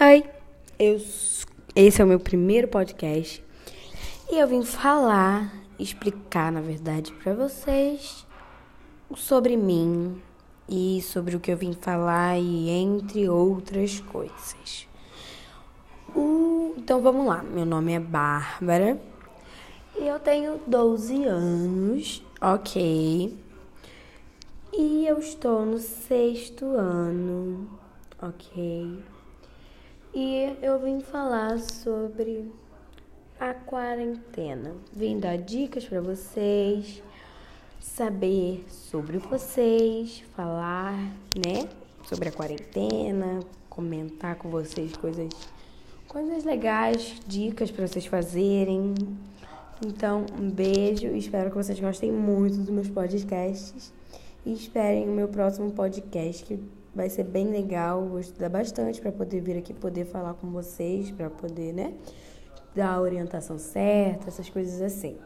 Oi, eu, esse é o meu primeiro podcast e eu vim falar, explicar, na verdade, para vocês sobre mim e sobre o que eu vim falar e entre outras coisas. Uh, então vamos lá, meu nome é Bárbara e eu tenho 12 anos, ok. E eu estou no sexto ano, ok. E eu vim falar sobre a quarentena. Vim dar dicas para vocês, saber sobre vocês, falar, né, sobre a quarentena, comentar com vocês coisas coisas legais, dicas para vocês fazerem. Então, um beijo, espero que vocês gostem muito dos meus podcasts e esperem o meu próximo podcast que Vai ser bem legal, vou estudar bastante para poder vir aqui poder falar com vocês, para poder, né, dar a orientação certa, essas coisas assim.